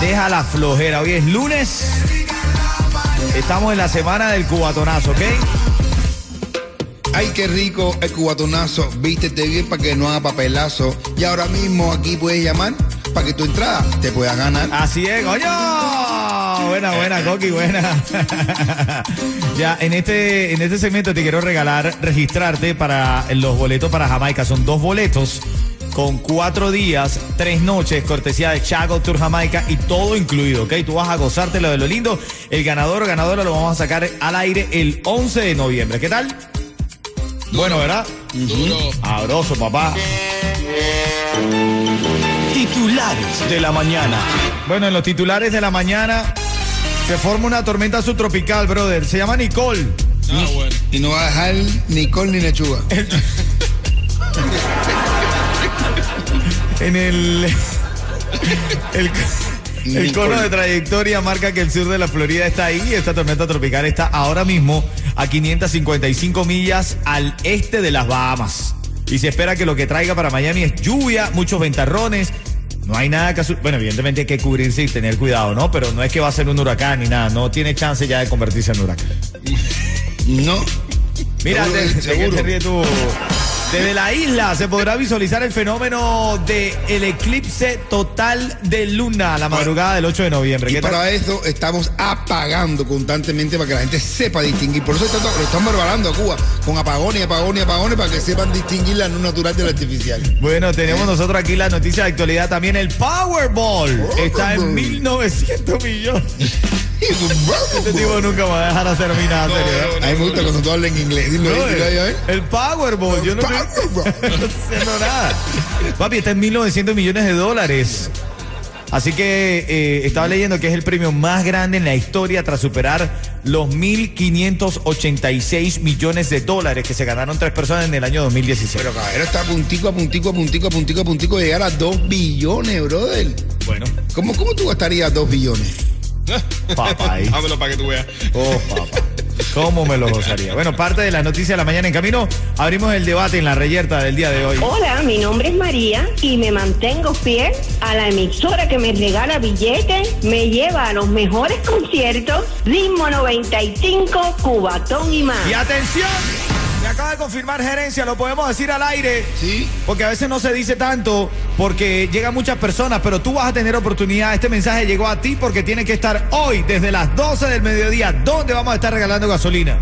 Deja la flojera. Hoy es lunes. Estamos en la semana del cubatonazo, ¿ok? Ay, qué rico el cubatonazo. Vístete bien para que no haga papelazo. Y ahora mismo aquí puedes llamar para que tu entrada te pueda ganar. Así es, coño. Buena, buena, Coqui, buena. ya, en este, en este segmento te quiero regalar, registrarte para los boletos para Jamaica. Son dos boletos con cuatro días, tres noches, cortesía de Chago Tour Jamaica y todo incluido, ¿ok? Tú vas a gozarte lo de lo lindo. El ganador o ganadora lo vamos a sacar al aire el 11 de noviembre. ¿Qué tal? Bueno, ¿verdad? Abroso, papá. Titulares de la mañana. Bueno, en los titulares de la mañana se forma una tormenta subtropical, brother. Se llama Nicole. Y no va a dejar ni col ni lechuga. En el. El, el cono de trayectoria marca que el sur de la Florida está ahí. Esta tormenta tropical está ahora mismo a 555 millas al este de las Bahamas. Y se espera que lo que traiga para Miami es lluvia, muchos ventarrones. No hay nada que Bueno, evidentemente hay que cubrirse y tener cuidado, ¿no? Pero no es que va a ser un huracán ni nada. No tiene chance ya de convertirse en huracán. No. Mira, Seguro, qué seguro. te ríes tú. Desde la isla se podrá visualizar el fenómeno de el eclipse total de luna a la madrugada del 8 de noviembre. Y para eso estamos apagando constantemente para que la gente sepa distinguir. Por eso está- lo están barbarando a Cuba con apagones, apagones, apagones para que sepan distinguir la luz natural de la artificial. Bueno, tenemos nosotros aquí la noticia de actualidad también. El Powerball está en 1900 millones. Este tipo nunca me va a dejar hacer mí nada serio. ¿eh? A mí me gusta cuando tú hablas en inglés. Dilo dilo a ver. El Powerball, yo no, no haciendo nada. Papi, está en 1900 millones de dólares. Así que eh, estaba leyendo que es el premio más grande en la historia tras superar los 1.586 millones de dólares que se ganaron tres personas en el año 2016. Pero caballero está a puntico, a puntico, a puntico, a puntico, a puntico de llegar a 2 billones, brother. bueno, ¿Cómo, cómo tú gastarías 2 billones? papá. Dámelo para que tú veas. Oh, papá. ¿Cómo me lo gozaría? Bueno, parte de las noticias de la mañana en camino. Abrimos el debate en la reyerta del día de hoy. Hola, mi nombre es María y me mantengo fiel a la emisora que me regala billetes, me lleva a los mejores conciertos, Ritmo 95, Cubatón y más. Y atención, de confirmar gerencia, lo podemos decir al aire. Sí. Porque a veces no se dice tanto, porque llegan muchas personas, pero tú vas a tener oportunidad. Este mensaje llegó a ti porque tiene que estar hoy, desde las 12 del mediodía, donde vamos a estar regalando gasolina.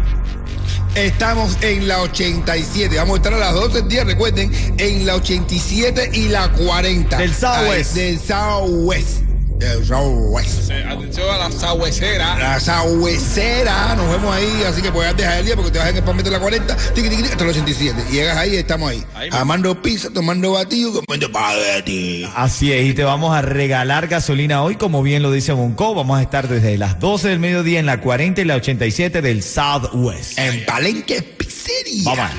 Estamos en la 87. Vamos a estar a las 12 del día, recuerden, en la 87 y la 40. Del Southwest. Ahí, Del Southwest. Del Southwest. Eh, atención a la sabuesera. La sabuesera, nos vemos ahí, así que puedes dejar el día porque te vas en el palmito de la 40, tiqui, tiqui, hasta la 87. Y llegas ahí y estamos ahí. Ahí. Amando pizza, tomando batido, comiendo espagueti. Así es, y te vamos a regalar gasolina hoy, como bien lo dice Bonco. Vamos a estar desde las 12 del mediodía en la 40 y la 87 del Southwest. En Palenque Vamos.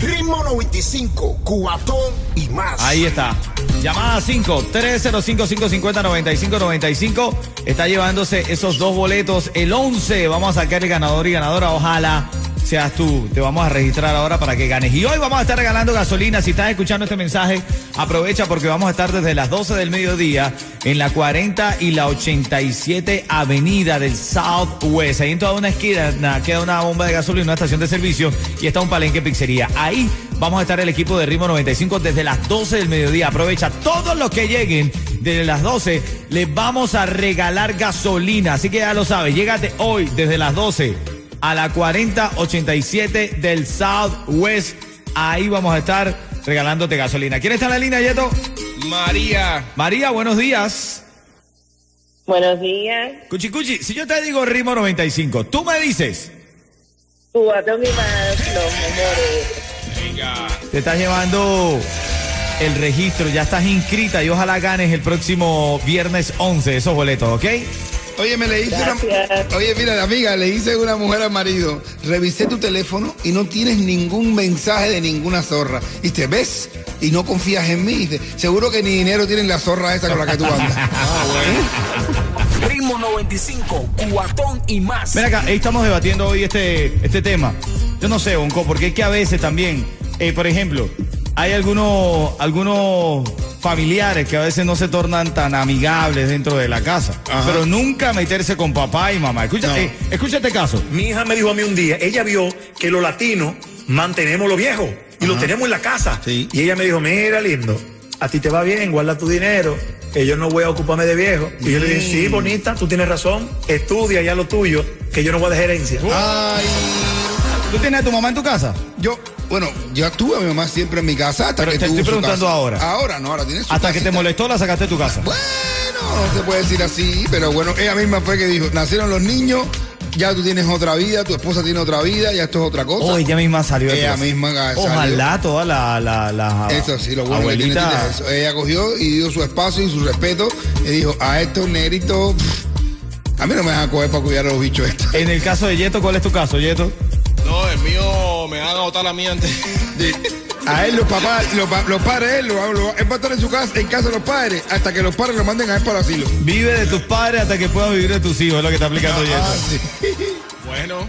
Ritmo 95, cuatón y más. Ahí está. Llamada 5 305-550-9595. Está llevándose esos dos boletos. El 11 vamos a sacar el ganador y ganadora. Ojalá seas tú. Te vamos a registrar ahora para que ganes. Y hoy vamos a estar regalando gasolina. Si estás escuchando este mensaje, aprovecha porque vamos a estar desde las 12 del mediodía en la 40 y la 87 Avenida del Southwest. Ahí en toda una esquina queda una bomba de gasolina, una estación de servicio y está un palenque pizzería. Ahí vamos a estar el equipo de Ritmo 95 desde las 12 del mediodía. Aprovecha todos los que lleguen desde las 12 les vamos a regalar gasolina. Así que ya lo sabes, llégate hoy desde las 12 a la 4087 del Southwest. Ahí vamos a estar regalándote gasolina. ¿Quién está en la línea, Yeto? María. María, buenos días. Buenos días. Cuchi Cuchi, si yo te digo ritmo 95, tú me dices, y más, los mejores. Venga. te estás llevando el registro, ya estás inscrita y ojalá ganes el próximo viernes 11 esos boletos, ¿ok? Oye, me le hice una. Gracias. Oye, mira, amiga, le hice una mujer al marido. Revisé tu teléfono y no tienes ningún mensaje de ninguna zorra. Y te ves y no confías en mí. Dice, seguro que ni dinero tienen la zorra esa con la que tú andas. Ritmo 95, cuatón y más. Ven acá, ahí estamos debatiendo hoy este, este tema. Yo no sé, Bonco, porque es que a veces también, eh, por ejemplo, hay algunos, algunos familiares que a veces no se tornan tan amigables dentro de la casa. Ajá. Pero nunca meterse con papá y mamá. Escucha, No. eh, escucha este caso. Mi hija me dijo a mí un día, ella vio que los latinos mantenemos lo viejo y lo tenemos en la casa. Sí. Y ella me dijo, mira lindo, a ti te va bien, guarda tu dinero, que yo no voy a ocuparme de viejo. Y yo le dije, sí, bonita, tú tienes razón, estudia ya lo tuyo, que yo no voy a dejar herencia. Ay, ¿Tú tienes a tu mamá en tu casa? yo, bueno, yo tuve a mi mamá siempre en mi casa hasta Pero que te estoy preguntando ahora. Ahora, no, ahora tiene su Hasta que te molestó, la sacaste de tu casa. Bueno, no se puede decir así, pero bueno, ella misma fue que dijo, nacieron los niños, ya tú tienes otra vida, tu esposa tiene otra vida, ya esto es otra cosa. Oh, ella misma salió de Ella casa. misma salió. Ojalá toda la, la, la Eso sí, lo bueno que tiene eso. Ella cogió y dio su espacio y su respeto y dijo, a estos negritos, a mí no me van a coger para cuidar a los bichos estos. En el caso de Yeto, ¿cuál es tu caso, Yeto? No, el mío me van a botar la mía antes. A él los papás, los, los padres, él, lo, lo- él va a estar en su casa, en casa de los padres, hasta que los padres lo manden a él para el asilo. Vive de tus padres hasta que puedas vivir de tus hijos, es lo que está aplicando Yeto. Ah, sí. Bueno.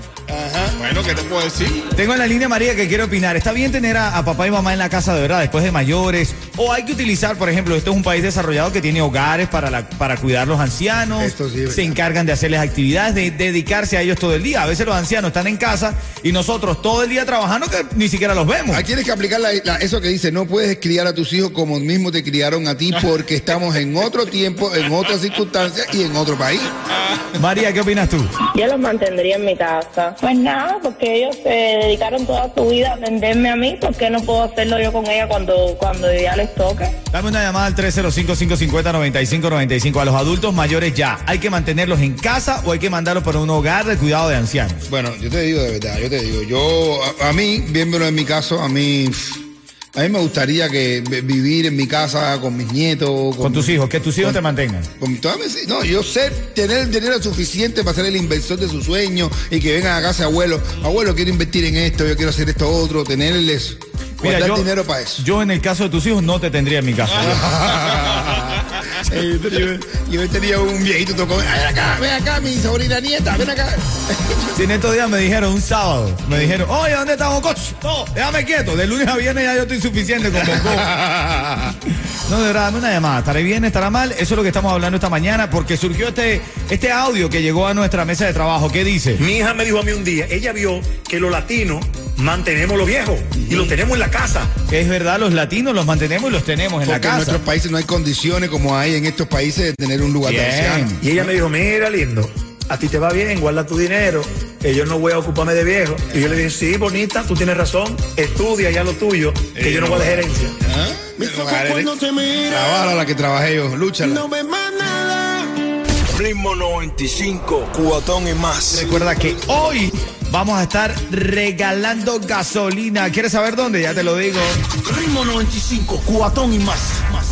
Bueno, ¿qué te puedo decir? Tengo en la línea María que quiere opinar. ¿Está bien tener a, a papá y mamá en la casa de verdad después de mayores? ¿O hay que utilizar, por ejemplo, este es un país desarrollado que tiene hogares para, la- para cuidar los ancianos? Esto sí se encargan de hacerles actividades, de dedicarse a ellos todo el día. A veces los ancianos están en casa y nosotros todo el día trabajando que ni siquiera los vemos. Ahí tienes que aplicar la- la- eso que dice, no puedes criar a tus hijos como mismo te criaron a ti porque estamos en otro tiempo, en otras circunstancias y en otro país. María, ¿qué opinas tú? Yo los mantendría en mi casa. Pues nada, porque ellos se dedicaron toda su vida a atenderme a mí, ¿por qué no puedo hacerlo yo con ella cuando, cuando ya les toque? Dame una llamada al 305-550-9595. A los adultos mayores ya. ¿Hay que mantenerlos en casa o hay que mandarlos para un hogar de cuidado de ancianos? Bueno, yo te digo de verdad, yo te digo, yo, a, a mí, viéndolo en mi caso, a mí, pff, a mí me gustaría que vi- vivir en mi casa con mis nietos. Con tus hijos, que tus hijos te mantengan. Con no, yo sé tener el dinero suficiente para ser el inversor de sus sueños y que vengan a casa abuelo, abuelo quiero invertir en esto, yo quiero hacer esto otro, tenerles, guardar dinero para eso. yo en el caso de tus hijos no te tendría en mi casa. Eh, yo, yo tenía un viejito tocó, ven acá, ven acá, mi sobrina nieta, ven acá. Si en estos días me dijeron un sábado, me dijeron, oye, ¿dónde estamos, coach? No, déjame quieto, de lunes a viernes ya yo estoy suficiente con Bongo. No, de verdad, dame una llamada. ¿Estaré bien? ¿Estará mal? Eso es lo que estamos hablando esta mañana porque surgió este, este audio que llegó a nuestra mesa de trabajo. ¿Qué dice? Mi hija me dijo a mí un día, ella vio que los latinos mantenemos lo viejo y lo tenemos en la casa. Que es verdad, los latinos los mantenemos y los tenemos en Porque la en casa. nuestros países no hay condiciones como hay en estos países de tener un lugar de Bien. ancianos. Y ella me dijo, mira lindo, a ti te va bien, guarda tu dinero, que yo no voy a ocuparme de viejo. Y yo le dije, sí, bonita, tú tienes razón, estudia ya lo tuyo, que yo no voy a dejar herencia. ¿Ah? cuando te mira, Trabaja la que trabajé yo, lúchala. no más nada. Ritmo 95, cuatón y más. Recuerda que hoy vamos a estar regalando gasolina. ¿Quieres saber dónde? Ya te lo digo. Ritmo 95, cuatón y más. más.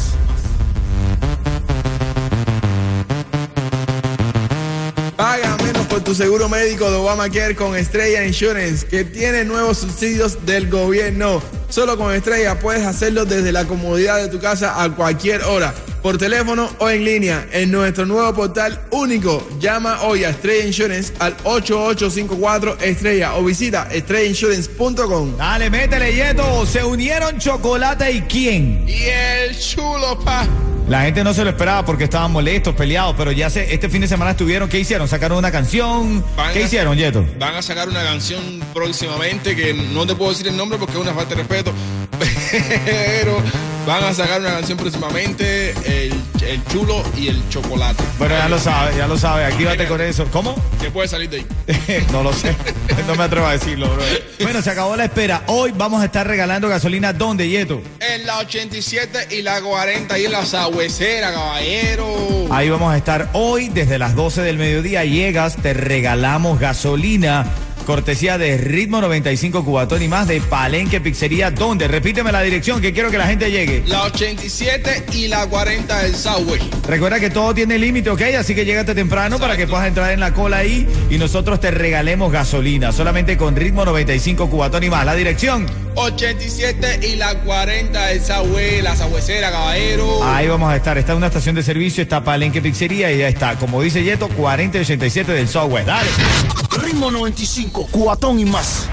Paga menos por tu seguro médico de Obamacare con Estrella Insurance, que tiene nuevos subsidios del gobierno. Solo con Estrella puedes hacerlo desde la comodidad de tu casa a cualquier hora, por teléfono o en línea, en nuestro nuevo portal único. Llama hoy a Estrella Insurance al 8854 Estrella o visita estrellainsurance.com. Dale, métele, Yeto. Se unieron Chocolate y quién. Y el chulo, pa. La gente no se lo esperaba porque estaban molestos, peleados, pero ya se, este fin de semana estuvieron. ¿Qué hicieron? ¿Sacaron una canción? Van ¿Qué a- hicieron, Yeto? Van a sacar una canción próximamente que no te puedo decir el nombre porque es una falta de respeto. Pero Van a sacar una canción próximamente, el, el chulo y el chocolate. Bueno, ya lo sabes, ya lo sabes. Actívate con eso. ¿Cómo? ¿Qué puede salir de ahí? no lo sé. No me atrevo a decirlo, bro. Bueno, se acabó la espera. Hoy vamos a estar regalando gasolina. ¿Dónde, Yeto? En la 87 y la 40 y en la sagüecera, caballero. Ahí vamos a estar hoy desde las 12 del mediodía. Llegas, te regalamos gasolina. Cortesía de Ritmo 95 Cubatón y más de Palenque Pizzería. ¿Dónde? Repíteme la dirección que quiero que la gente llegue. La 87 y la 40 del Subway. Recuerda que todo tiene límite, ¿ok? Así que llégate temprano para que puedas entrar en la cola ahí y nosotros te regalemos gasolina. Solamente con Ritmo 95 Cubatón y más. La dirección. 87 y la 40 del Subway, la sagüecera, caballero. Ahí vamos a estar. Está en una estación de servicio, está Palenque Pizzería y ya está. Como dice Yeto, 40 y 87 del software. Dale. Ritmo 95, cuatón y más.